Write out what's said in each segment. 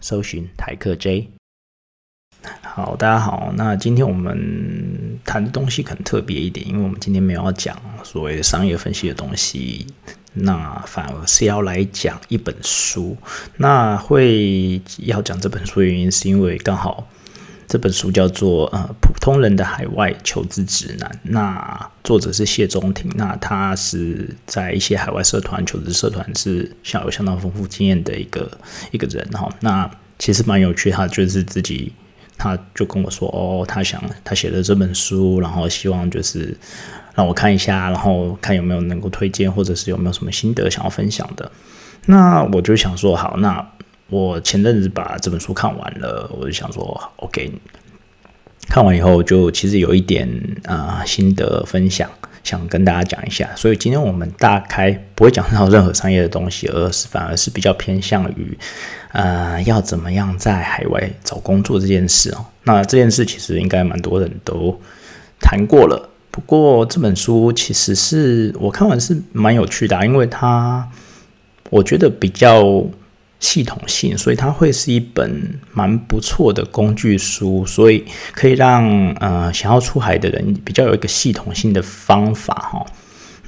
搜寻台客 J。好，大家好。那今天我们谈的东西可能特别一点，因为我们今天没有要讲所谓的商业分析的东西，那反而是要来讲一本书。那会要讲这本书的原因，是因为刚好。这本书叫做《呃普通人的海外求职指南》，那作者是谢中庭，那他是在一些海外社团、求职社团是享有相当丰富经验的一个一个人哈。那其实蛮有趣，他就是自己，他就跟我说，哦，他想他写的这本书，然后希望就是让我看一下，然后看有没有能够推荐，或者是有没有什么心得想要分享的。那我就想说，好，那。我前阵子把这本书看完了，我就想说，OK，看完以后就其实有一点啊心得分享，想跟大家讲一下。所以今天我们大概不会讲到任何商业的东西，而是反而是比较偏向于呃要怎么样在海外找工作这件事哦。那这件事其实应该蛮多人都谈过了。不过这本书其实是我看完是蛮有趣的，因为它我觉得比较。系统性，所以它会是一本蛮不错的工具书，所以可以让呃想要出海的人比较有一个系统性的方法哈。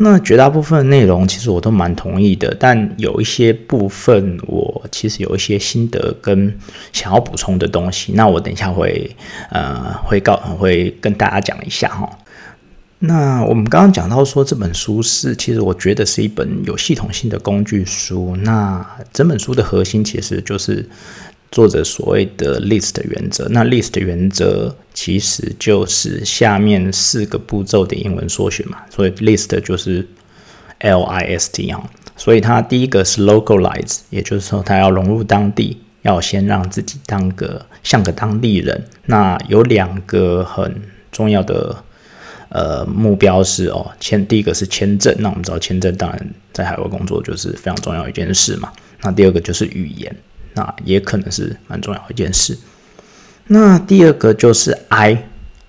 那绝大部分内容其实我都蛮同意的，但有一些部分我其实有一些心得跟想要补充的东西，那我等一下会呃会告会跟大家讲一下哈。那我们刚刚讲到说这本书是，其实我觉得是一本有系统性的工具书。那整本书的核心其实就是作者所谓的 list 原则。那 list 原则其实就是下面四个步骤的英文缩写嘛，所以 list 就是 L I S T 啊。所以它第一个是 localize，也就是说它要融入当地，要先让自己当个像个当地人。那有两个很重要的。呃，目标是哦，签第一个是签证，那我们知道签证当然在海外工作就是非常重要一件事嘛。那第二个就是语言，那也可能是蛮重要一件事。那第二个就是 I，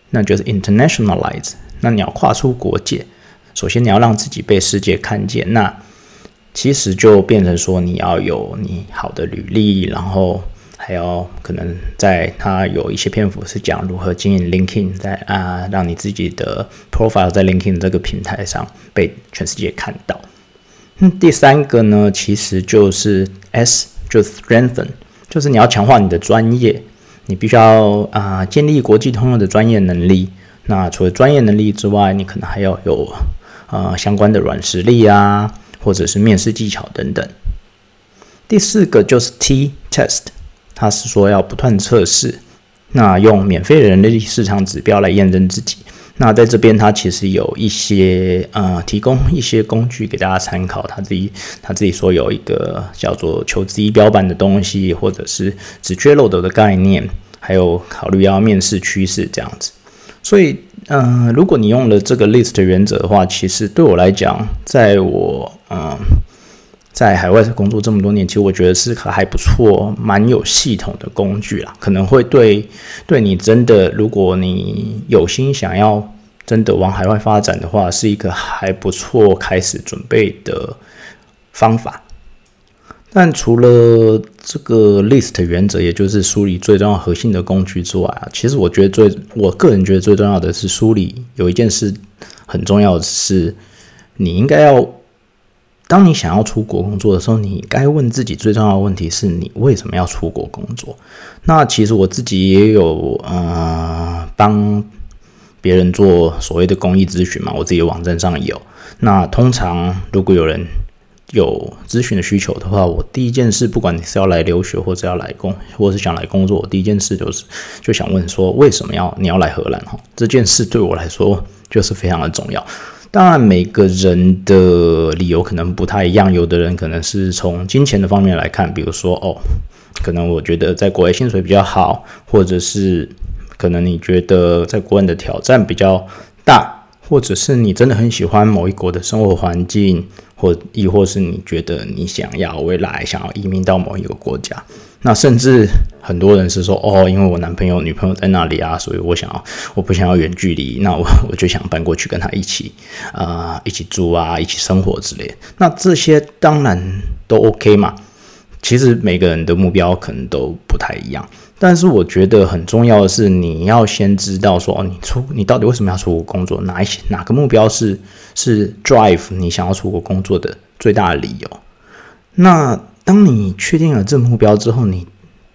那就是 internationalize，那你要跨出国界，首先你要让自己被世界看见，那其实就变成说你要有你好的履历，然后。还要可能在他有一些篇幅是讲如何经营 LinkedIn，在啊让你自己的 profile 在 LinkedIn 这个平台上被全世界看到。那第三个呢，其实就是 S，就 strengthen，就是你要强化你的专业，你必须要啊建立国际通用的专业能力。那除了专业能力之外，你可能还要有呃相关的软实力啊，或者是面试技巧等等。第四个就是 T test。他是说要不断测试，那用免费的人力市场指标来验证自己。那在这边，他其实有一些呃，提供一些工具给大家参考。他自己他自己说有一个叫做求职仪表板的东西，或者是只缺漏斗的概念，还有考虑要面试趋势这样子。所以，嗯，如果你用了这个 list 原则的话，其实对我来讲，在我嗯。在海外工作这么多年，其实我觉得是还不错，蛮有系统的工具啦。可能会对对你真的，如果你有心想要真的往海外发展的话，是一个还不错开始准备的方法。但除了这个 list 原则，也就是梳理最重要核心的工具之外啊，其实我觉得最我个人觉得最重要的是梳理有一件事很重要的是，你应该要。当你想要出国工作的时候，你该问自己最重要的问题是你为什么要出国工作？那其实我自己也有呃帮别人做所谓的公益咨询嘛，我自己的网站上有。那通常如果有人有咨询的需求的话，我第一件事，不管你是要来留学或者要来工，或是想来工作，我第一件事就是就想问说为什么要你要来荷兰哈？这件事对我来说就是非常的重要。当然，每个人的理由可能不太一样。有的人可能是从金钱的方面来看，比如说，哦，可能我觉得在国外薪水比较好，或者是可能你觉得在国外的挑战比较大，或者是你真的很喜欢某一国的生活环境，或亦或是你觉得你想要未来想要移民到某一个国家。那甚至很多人是说哦，因为我男朋友女朋友在那里啊，所以我想要我不想要远距离，那我 我就想搬过去跟他一起啊一起住啊一起生活之类。那这些当然都 OK 嘛。其实每个人的目标可能都不太一样，但是我觉得很重要的是你要先知道说哦，你出你到底为什么要出国工作？哪一些哪个目标是是 drive 你想要出国工作的最大的理由？那。当你确定了这目标之后，你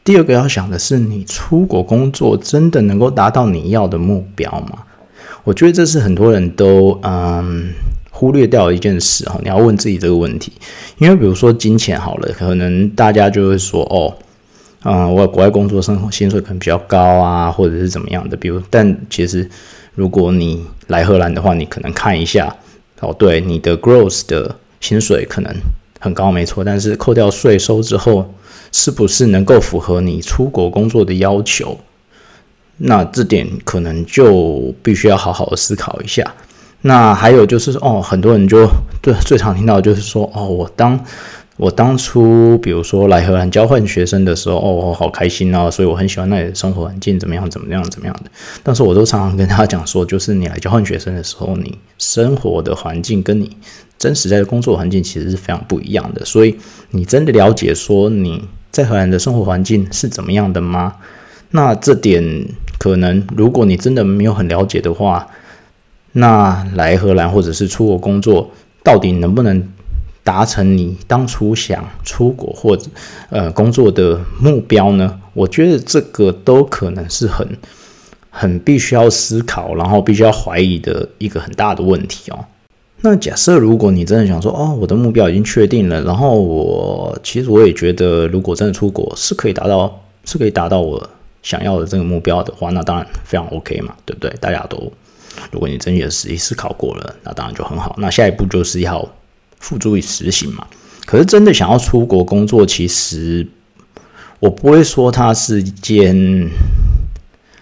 第二个要想的是，你出国工作真的能够达到你要的目标吗？我觉得这是很多人都嗯忽略掉的一件事哈。你要问自己这个问题，因为比如说金钱好了，可能大家就会说哦，嗯，我国外工作生活薪水可能比较高啊，或者是怎么样的。比如，但其实如果你来荷兰的话，你可能看一下哦，对，你的 gross 的薪水可能。很高没错，但是扣掉税收之后，是不是能够符合你出国工作的要求？那这点可能就必须要好好的思考一下。那还有就是哦，很多人就对最常听到就是说哦，我当我当初比如说来荷兰交换学生的时候，哦，好开心啊，所以我很喜欢那里的生活环境，怎么样怎么样怎么样的。但是我都常常跟他讲说，就是你来交换学生的时候，你生活的环境跟你。真实在的工作环境其实是非常不一样的，所以你真的了解说你在荷兰的生活环境是怎么样的吗？那这点可能如果你真的没有很了解的话，那来荷兰或者是出国工作，到底能不能达成你当初想出国或者呃工作的目标呢？我觉得这个都可能是很很必须要思考，然后必须要怀疑的一个很大的问题哦。那假设如果你真的想说，哦，我的目标已经确定了，然后我其实我也觉得，如果真的出国是可以达到，是可以达到我想要的这个目标的话，那当然非常 OK 嘛，对不对？大家都，如果你真的实际思考过了，那当然就很好。那下一步就是要付诸于实行嘛。可是真的想要出国工作，其实我不会说它是一件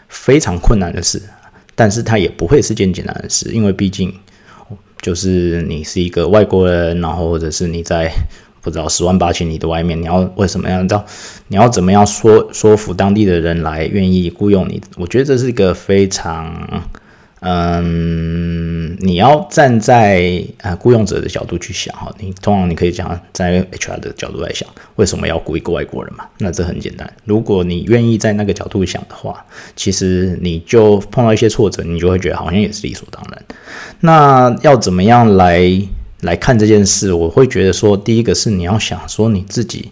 非常困难的事，但是它也不会是件简单的事，因为毕竟。就是你是一个外国人，然后或者是你在不知道十万八千里的外面，你要为什么样？知道你要怎么样说说服当地的人来愿意雇佣你？我觉得这是一个非常。嗯，你要站在呃雇佣者的角度去想哈，你通常你可以讲在 HR 的角度来想，为什么要雇一个外国人嘛？那这很简单，如果你愿意在那个角度想的话，其实你就碰到一些挫折，你就会觉得好像也是理所当然。那要怎么样来来看这件事？我会觉得说，第一个是你要想说你自己。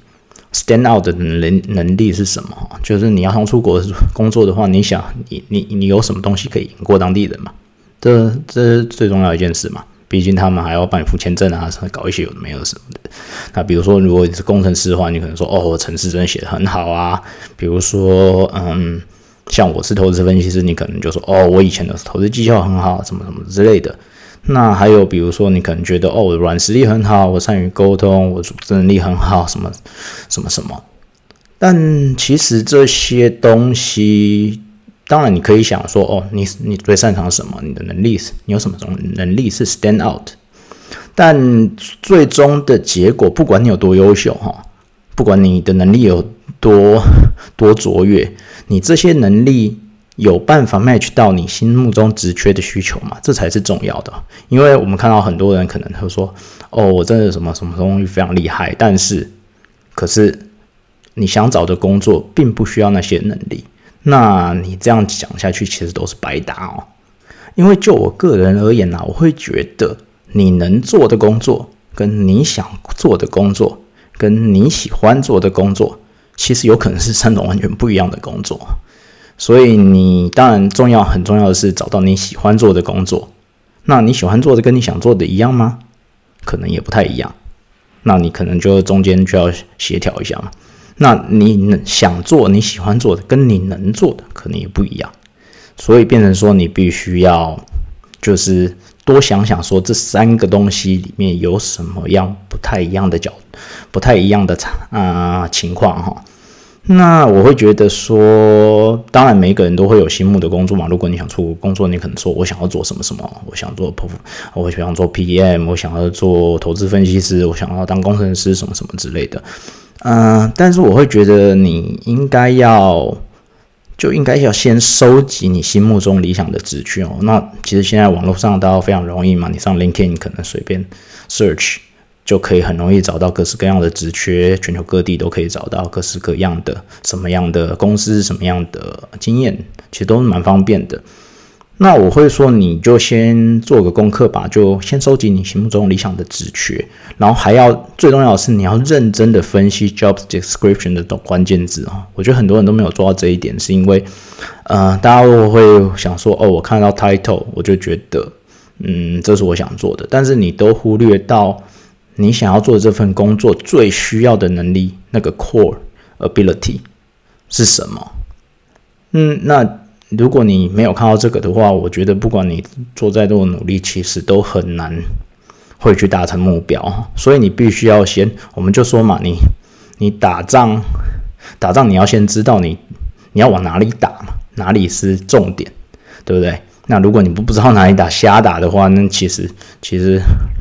stand out 的能能力是什么？就是你要想出国工作的话，你想你你你有什么东西可以赢过当地人嘛？这这是最重要一件事嘛。毕竟他们还要帮你付签证啊，搞一些有的没有什么的。那比如说，如果你是工程师的话，你可能说哦，我程式真的写的很好啊。比如说，嗯，像我是投资分析师，你可能就说哦，我以前的投资绩效很好，什么什么之类的。那还有，比如说，你可能觉得哦，我软实力很好，我善于沟通，我组织能力很好，什么什么什么。但其实这些东西，当然你可以想说，哦，你你最擅长什么？你的能力是，你有什么种能力是 stand out？但最终的结果，不管你有多优秀，哈，不管你的能力有多 多卓越，你这些能力。有办法 match 到你心目中直缺的需求吗？这才是重要的。因为我们看到很多人可能会说：“哦，我真的什么什么东西非常厉害。”但是，可是你想找的工作并不需要那些能力。那你这样讲下去，其实都是白搭哦。因为就我个人而言呢，我会觉得你能做的工作，跟你想做的工作，跟你喜欢做的工作，其实有可能是三种完全不一样的工作。所以你当然重要，很重要的是找到你喜欢做的工作。那你喜欢做的跟你想做的一样吗？可能也不太一样。那你可能就中间就要协调一下嘛。那你能想做你喜欢做的，跟你能做的可能也不一样。所以变成说你必须要就是多想想说这三个东西里面有什么样不太一样的角，不太一样的啊情况哈。那我会觉得说，当然每一个人都会有心目的工作嘛。如果你想出工作，你可能说我想要做什么什么，我想做 P，我想做 PM，我想要做投资分析师，我想要当工程师什么什么之类的。嗯，但是我会觉得你应该要，就应该要先收集你心目中理想的职缺哦。那其实现在网络上都非常容易嘛，你上 LinkedIn 可能随便 search。就可以很容易找到各式各样的职缺，全球各地都可以找到各式各样的什么样的公司、什么样的经验，其实都蛮方便的。那我会说，你就先做个功课吧，就先收集你心目中理想的职缺，然后还要最重要的是，你要认真的分析 job description 的关键字啊。我觉得很多人都没有做到这一点，是因为呃，大家都会想说，哦，我看到 title 我就觉得，嗯，这是我想做的，但是你都忽略到。你想要做这份工作最需要的能力，那个 core ability 是什么？嗯，那如果你没有看到这个的话，我觉得不管你做再多的努力，其实都很难会去达成目标。所以你必须要先，我们就说嘛，你你打仗，打仗你要先知道你你要往哪里打嘛，哪里是重点，对不对？那如果你不不知道哪里打，瞎打的话，那其实其实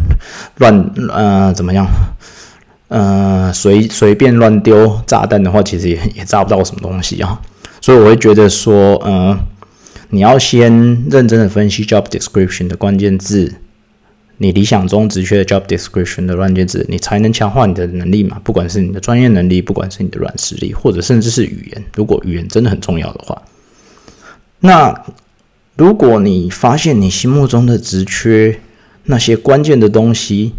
乱呃怎么样？呃随随便乱丢炸弹的话，其实也也炸不到什么东西啊。所以我会觉得说，呃，你要先认真的分析 job description 的关键字，你理想中职缺的 job description 的关键字，你才能强化你的能力嘛。不管是你的专业能力，不管是你的软实力，或者甚至是语言，如果语言真的很重要的话，那。如果你发现你心目中的职缺那些关键的东西，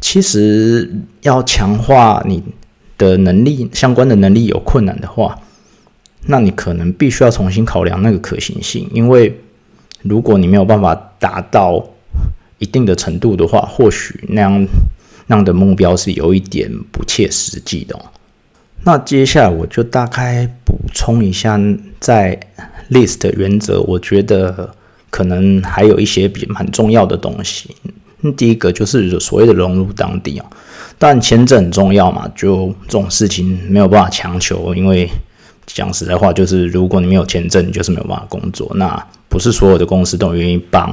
其实要强化你的能力相关的能力有困难的话，那你可能必须要重新考量那个可行性。因为如果你没有办法达到一定的程度的话，或许那样那样的目标是有一点不切实际的。哦那接下来我就大概补充一下在。List 原则，我觉得可能还有一些比蛮重要的东西。第一个就是所谓的融入当地啊，但签证很重要嘛，就这种事情没有办法强求，因为讲实在话，就是如果你没有签证，你就是没有办法工作。那不是所有的公司都愿意帮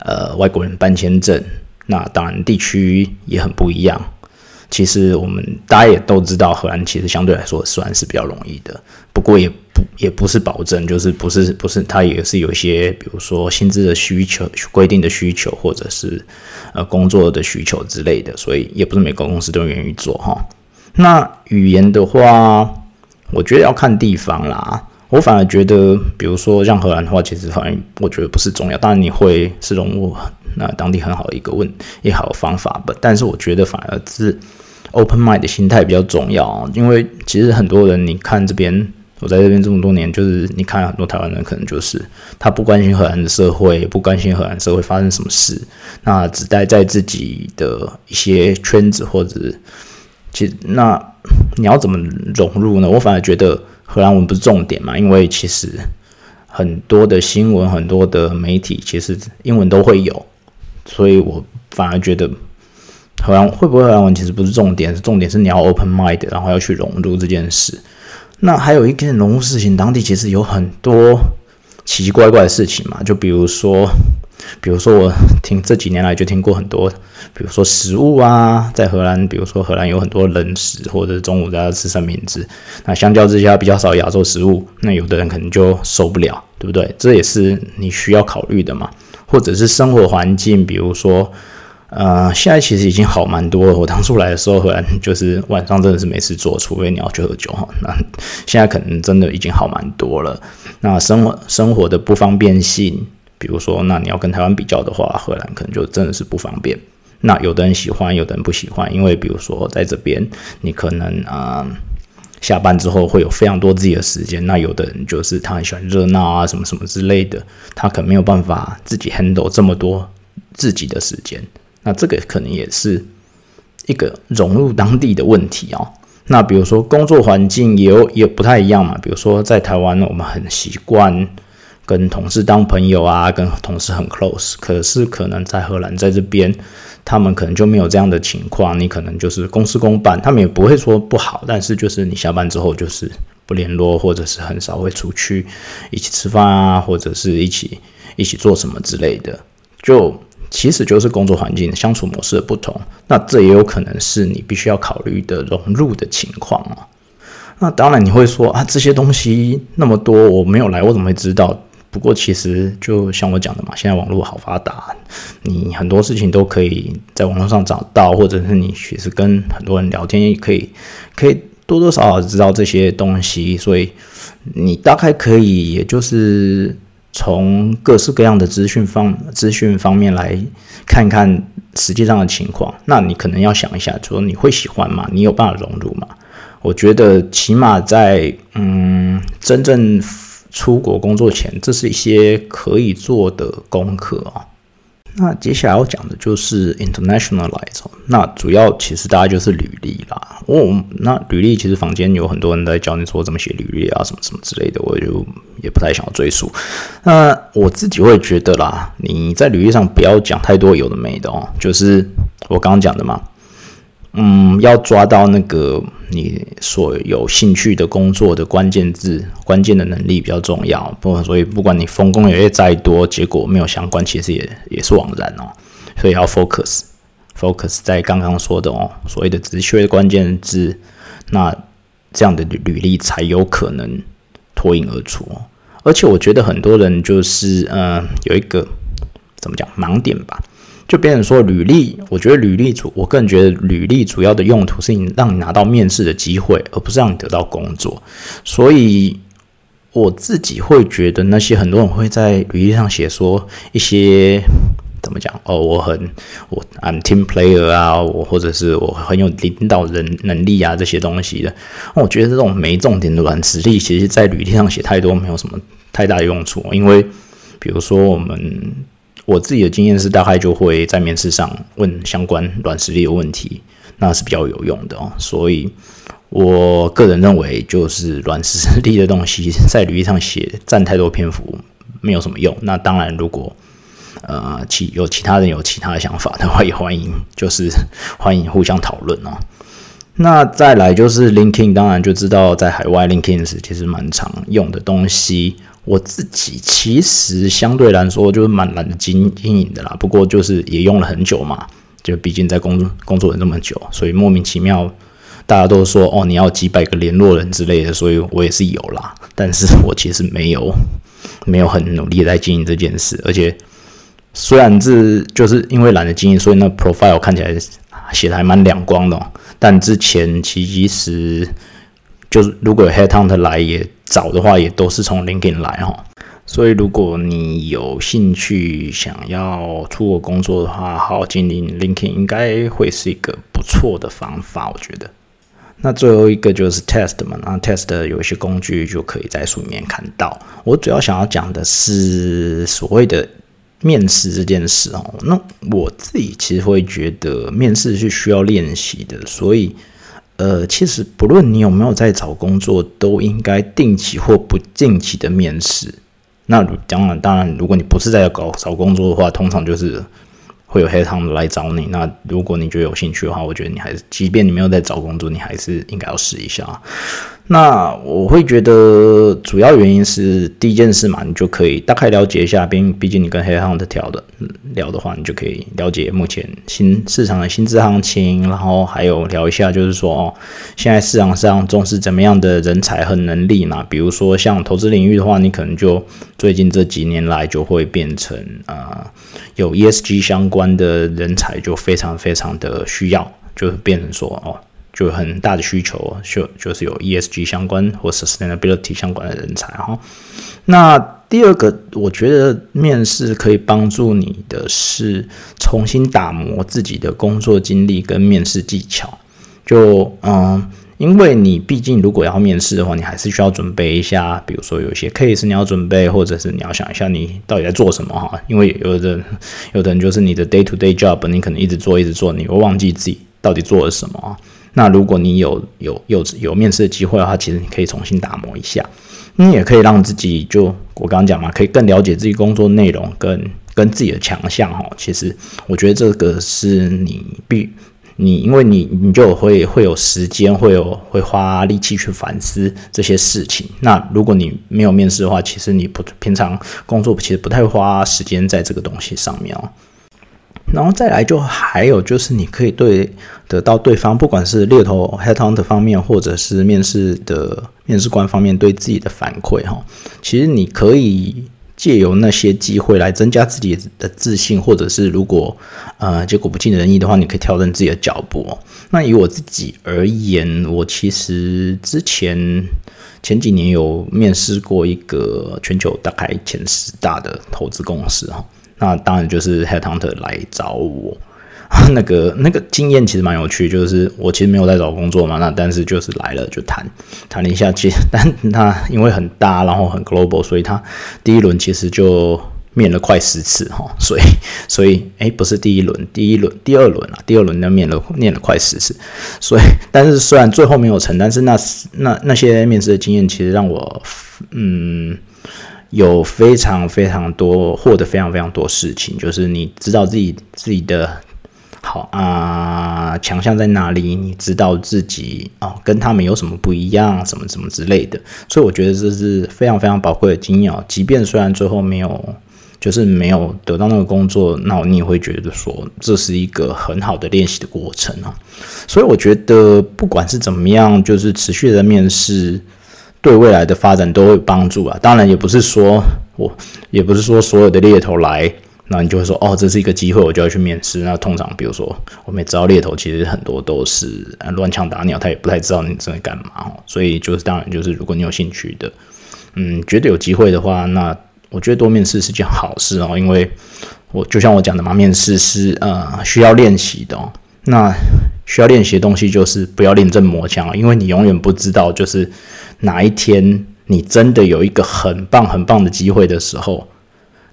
呃外国人办签证，那当然地区也很不一样。其实我们大家也都知道，荷兰其实相对来说算是比较容易的，不过也不也不是保证，就是不是不是，它也是有一些，比如说薪资的需求、规定的需求，或者是呃工作的需求之类的，所以也不是每个公司都愿意做哈。那语言的话，我觉得要看地方啦。我反而觉得，比如说像荷兰的话，其实反而我觉得不是重要，当然你会是融入那当地很好的一个问也好方法吧。但是我觉得反而是。Open mind 的心态比较重要，因为其实很多人，你看这边，我在这边这么多年，就是你看很多台湾人，可能就是他不关心荷兰的社会，不关心荷兰社会发生什么事，那只待在自己的一些圈子，或者其实那你要怎么融入呢？我反而觉得荷兰文不是重点嘛，因为其实很多的新闻，很多的媒体，其实英文都会有，所以我反而觉得。荷兰会不会荷兰其实不是重点，重点是你要 open mind，然后要去融入这件事。那还有一件融入事情，当地其实有很多奇奇怪怪的事情嘛。就比如说，比如说我听这几年来就听过很多，比如说食物啊，在荷兰，比如说荷兰有很多冷食，或者中午大家吃三明治。那相较之下比较少亚洲食物，那有的人可能就受不了，对不对？这也是你需要考虑的嘛。或者是生活环境，比如说。呃，现在其实已经好蛮多了。我当初来的时候，荷兰就是晚上真的是没事做，除非你要去喝酒哈。那现在可能真的已经好蛮多了。那生活生活的不方便性，比如说，那你要跟台湾比较的话，荷兰可能就真的是不方便。那有的人喜欢，有的人不喜欢，因为比如说在这边，你可能啊下班之后会有非常多自己的时间。那有的人就是他很喜欢热闹啊，什么什么之类的，他可能没有办法自己 handle 这么多自己的时间。那这个可能也是一个融入当地的问题哦。那比如说工作环境也有也不太一样嘛。比如说在台湾，我们很习惯跟同事当朋友啊，跟同事很 close。可是可能在荷兰在这边，他们可能就没有这样的情况。你可能就是公事公办，他们也不会说不好，但是就是你下班之后就是不联络，或者是很少会出去一起吃饭啊，或者是一起一起做什么之类的。就其实就是工作环境相处模式的不同。那这也有可能是你必须要考虑的融入的情况啊。那当然你会说啊，这些东西那么多，我没有来，我怎么会知道？不过其实就像我讲的嘛，现在网络好发达，你很多事情都可以在网络上找到，或者是你其实跟很多人聊天，也可以可以多多少少知道这些东西，所以你大概可以，也就是从各式各样的资讯方资讯方面来看看实际上的情况。那你可能要想一下，说你会喜欢吗？你有办法融入吗？我觉得起码在嗯真正。出国工作前，这是一些可以做的功课啊。那接下来要讲的就是 internationalize。那主要其实大家就是履历啦。哦，那履历其实坊间有很多人在教你说怎么写履历啊，什么什么之类的，我就也不太想要赘述。那我自己会觉得啦，你在履历上不要讲太多有的没的哦，就是我刚刚讲的嘛。嗯，要抓到那个你所有兴趣的工作的关键字、关键的能力比较重要。不，所以不管你丰功伟业再多，结果没有相关，其实也也是枉然哦。所以要 focus，focus 在刚刚说的哦，所谓的直缺关键字，那这样的履履历才有可能脱颖而出哦。而且我觉得很多人就是呃有一个怎么讲盲点吧。就别人说履历，我觉得履历主，我个人觉得履历主要的用途是你让你拿到面试的机会，而不是让你得到工作。所以我自己会觉得，那些很多人会在履历上写说一些怎么讲哦，我很我 I'm team player 啊，我或者是我很有领导人能力啊这些东西的。我觉得这种没重点的软实力，其实在履历上写太多没有什么太大的用处，因为比如说我们。我自己的经验是，大概就会在面试上问相关软实力的问题，那是比较有用的哦。所以，我个人认为，就是软实力的东西在履历上写占太多篇幅，没有什么用。那当然，如果呃其有其他人有其他的想法的话，也欢迎，就是欢迎互相讨论哦。那再来就是 LinkedIn，当然就知道在海外 LinkedIn 是其实蛮常用的东西。我自己其实相对来说就是蛮懒得经经营的啦，不过就是也用了很久嘛，就毕竟在工作工作了那么久，所以莫名其妙大家都说哦你要几百个联络人之类的，所以我也是有啦，但是我其实没有没有很努力在经营这件事，而且虽然这就是因为懒得经营，所以那 profile 看起来写的还蛮亮光的，但之前其实就是如果有 headhunt 来也。找的话也都是从 LinkedIn 来哈，所以如果你有兴趣想要出国工作的话，好好经营 LinkedIn 应该会是一个不错的方法，我觉得。那最后一个就是 Test 嘛，那 Test 有一些工具就可以在书里面看到。我主要想要讲的是所谓的面试这件事哦。那我自己其实会觉得面试是需要练习的，所以。呃，其实不论你有没有在找工作，都应该定期或不定期的面试。那当然，当然，如果你不是在搞找工作的话，通常就是会有黑汤来找你。那如果你觉得有兴趣的话，我觉得你还是，即便你没有在找工作，你还是应该要试一下。那我会觉得主要原因是第一件事嘛，你就可以大概了解一下，毕毕竟你跟黑 n 的调的聊的话，你就可以了解目前新市场的薪资行情，然后还有聊一下，就是说哦，现在市场上重视怎么样的人才和能力嘛？比如说像投资领域的话，你可能就最近这几年来就会变成啊，有 ESG 相关的人才就非常非常的需要，就是变成说哦。就很大的需求，就就是有 ESG 相关或 sustainability 相关的人才哈。那第二个，我觉得面试可以帮助你的是重新打磨自己的工作经历跟面试技巧。就嗯，因为你毕竟如果要面试的话，你还是需要准备一下，比如说有一些 case 你要准备，或者是你要想一下你到底在做什么哈。因为有的有的人就是你的 day to day job，你可能一直做一直做，你会忘记自己到底做了什么。那如果你有有有有面试的机会的话，其实你可以重新打磨一下，你也可以让自己就我刚刚讲嘛，可以更了解自己工作内容跟跟自己的强项哈。其实我觉得这个是你必你因为你你就会会有时间，会有会花力气去反思这些事情。那如果你没有面试的话，其实你不平常工作其实不太花时间在这个东西上面哦。然后再来就还有就是你可以对得到对方，不管是猎头 headhunter 方面，或者是面试的面试官方面对自己的反馈哈。其实你可以。借由那些机会来增加自己的自信，或者是如果呃结果不尽人意的话，你可以调整自己的脚步。那以我自己而言，我其实之前前几年有面试过一个全球大概前十大的投资公司哈，那当然就是 Headhunter 来找我。那个那个经验其实蛮有趣，就是我其实没有在找工作嘛，那但是就是来了就谈谈了一下，其实 但他因为很大，然后很 global，所以他第一轮其实就面了快十次哈，所以所以哎不是第一轮，第一轮第二轮啊，第二轮呢面了面了快十次，所以但是虽然最后没有成，但是那那那些面试的经验其实让我嗯有非常非常多获得非常非常多事情，就是你知道自己自己的。好啊，强项在哪里？你知道自己哦，跟他们有什么不一样？什么什么之类的。所以我觉得这是非常非常宝贵的经验哦。即便虽然最后没有，就是没有得到那个工作，那你也会觉得说这是一个很好的练习的过程哦。所以我觉得不管是怎么样，就是持续的面试，对未来的发展都会有帮助啊。当然，也不是说我，也不是说所有的猎头来。那你就会说，哦，这是一个机会，我就要去面试。那通常，比如说，我们也知道猎头其实很多都是乱枪打鸟，他也不太知道你正在干嘛。所以，就是当然，就是如果你有兴趣的，嗯，觉得有机会的话，那我觉得多面试是件好事哦。因为我就像我讲的嘛，面试是呃需要练习的。那需要练习的东西就是不要临阵磨枪，因为你永远不知道，就是哪一天你真的有一个很棒很棒的机会的时候，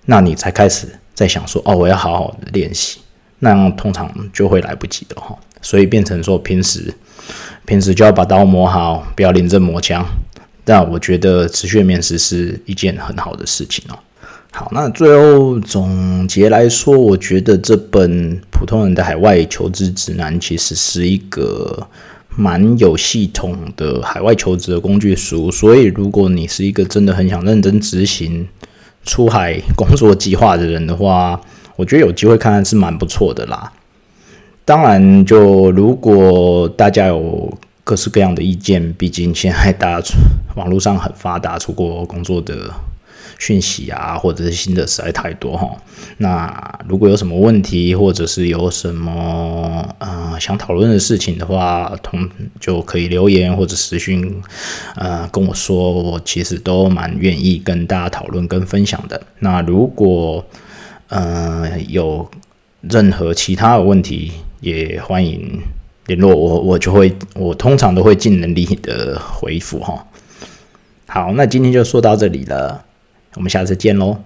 那你才开始。在想说哦，我要好好的练习，那样通常就会来不及的哈。所以变成说平时平时就要把刀磨好，不要临阵磨枪。但我觉得持续面试是一件很好的事情哦。好，那最后总结来说，我觉得这本普通人的海外求职指南其实是一个蛮有系统的海外求职的工具书。所以如果你是一个真的很想认真执行，出海工作计划的人的话，我觉得有机会看看是蛮不错的啦。当然，就如果大家有各式各样的意见，毕竟现在大家网络上很发达，出国工作的。讯息啊，或者是新的实在太多哈。那如果有什么问题，或者是有什么呃想讨论的事情的话，同就可以留言或者私讯呃跟我说，我其实都蛮愿意跟大家讨论跟分享的。那如果呃有任何其他的问题，也欢迎联络我，我就会我通常都会尽能力的回复哈。好，那今天就说到这里了。我们下次见喽。